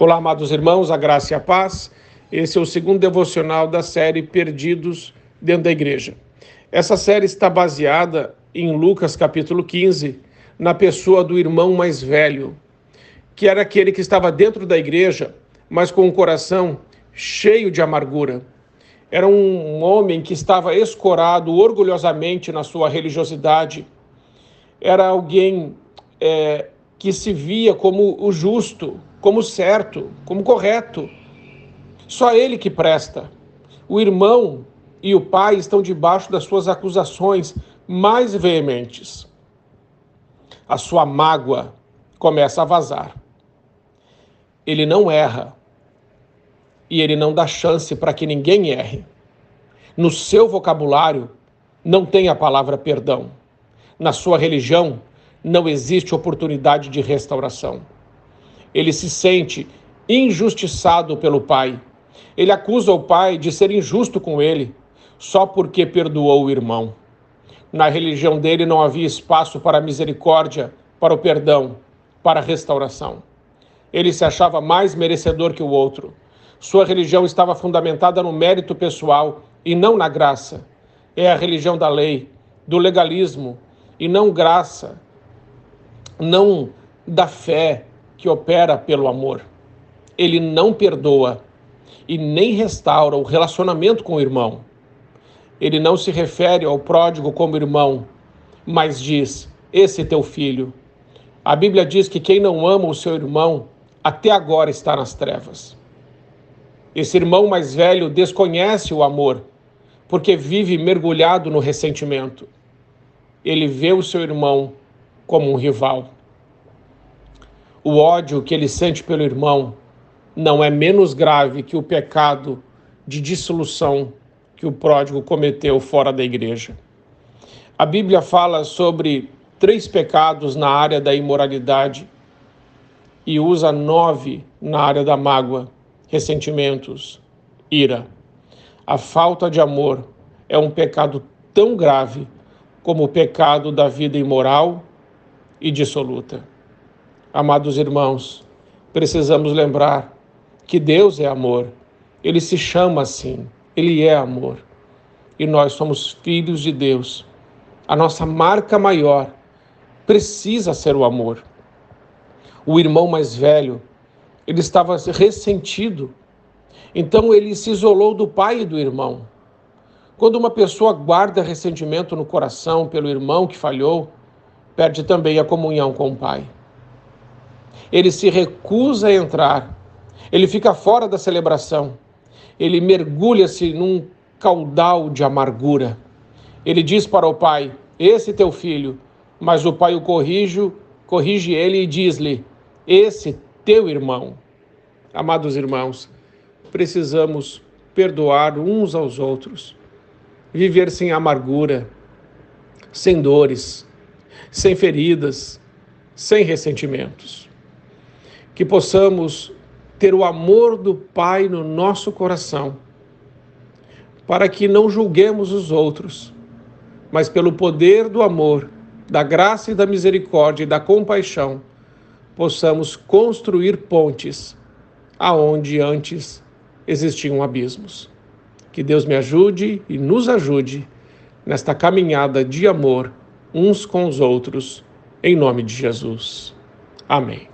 Olá, amados irmãos, a graça e a paz. Esse é o segundo devocional da série Perdidos dentro da Igreja. Essa série está baseada em Lucas capítulo 15, na pessoa do irmão mais velho, que era aquele que estava dentro da igreja, mas com o coração cheio de amargura. Era um homem que estava escorado orgulhosamente na sua religiosidade. Era alguém é, que se via como o justo, como certo, como correto. Só ele que presta. O irmão e o pai estão debaixo das suas acusações mais veementes. A sua mágoa começa a vazar. Ele não erra e ele não dá chance para que ninguém erre. No seu vocabulário não tem a palavra perdão. Na sua religião não existe oportunidade de restauração. Ele se sente injustiçado pelo pai. Ele acusa o pai de ser injusto com ele, só porque perdoou o irmão. Na religião dele não havia espaço para a misericórdia, para o perdão, para a restauração. Ele se achava mais merecedor que o outro. Sua religião estava fundamentada no mérito pessoal e não na graça. É a religião da lei, do legalismo e não graça, não da fé, que opera pelo amor. Ele não perdoa e nem restaura o relacionamento com o irmão. Ele não se refere ao pródigo como irmão, mas diz: Esse é teu filho. A Bíblia diz que quem não ama o seu irmão até agora está nas trevas. Esse irmão mais velho desconhece o amor, porque vive mergulhado no ressentimento. Ele vê o seu irmão como um rival. O ódio que ele sente pelo irmão não é menos grave que o pecado de dissolução que o pródigo cometeu fora da igreja. A Bíblia fala sobre três pecados na área da imoralidade e usa nove na área da mágoa, ressentimentos, ira. A falta de amor é um pecado tão grave como o pecado da vida imoral e dissoluta. Amados irmãos, precisamos lembrar que Deus é amor. Ele se chama assim, ele é amor. E nós somos filhos de Deus. A nossa marca maior precisa ser o amor. O irmão mais velho, ele estava ressentido. Então ele se isolou do pai e do irmão. Quando uma pessoa guarda ressentimento no coração pelo irmão que falhou, perde também a comunhão com o pai ele se recusa a entrar, ele fica fora da celebração, ele mergulha-se num caudal de amargura. Ele diz para o pai: Esse teu filho, mas o pai o corrige, corrige ele e diz-lhe: Esse teu irmão. Amados irmãos, precisamos perdoar uns aos outros, viver sem amargura, sem dores, sem feridas, sem ressentimentos que possamos ter o amor do Pai no nosso coração, para que não julguemos os outros, mas pelo poder do amor, da graça e da misericórdia e da compaixão, possamos construir pontes aonde antes existiam abismos. Que Deus me ajude e nos ajude nesta caminhada de amor uns com os outros, em nome de Jesus. Amém.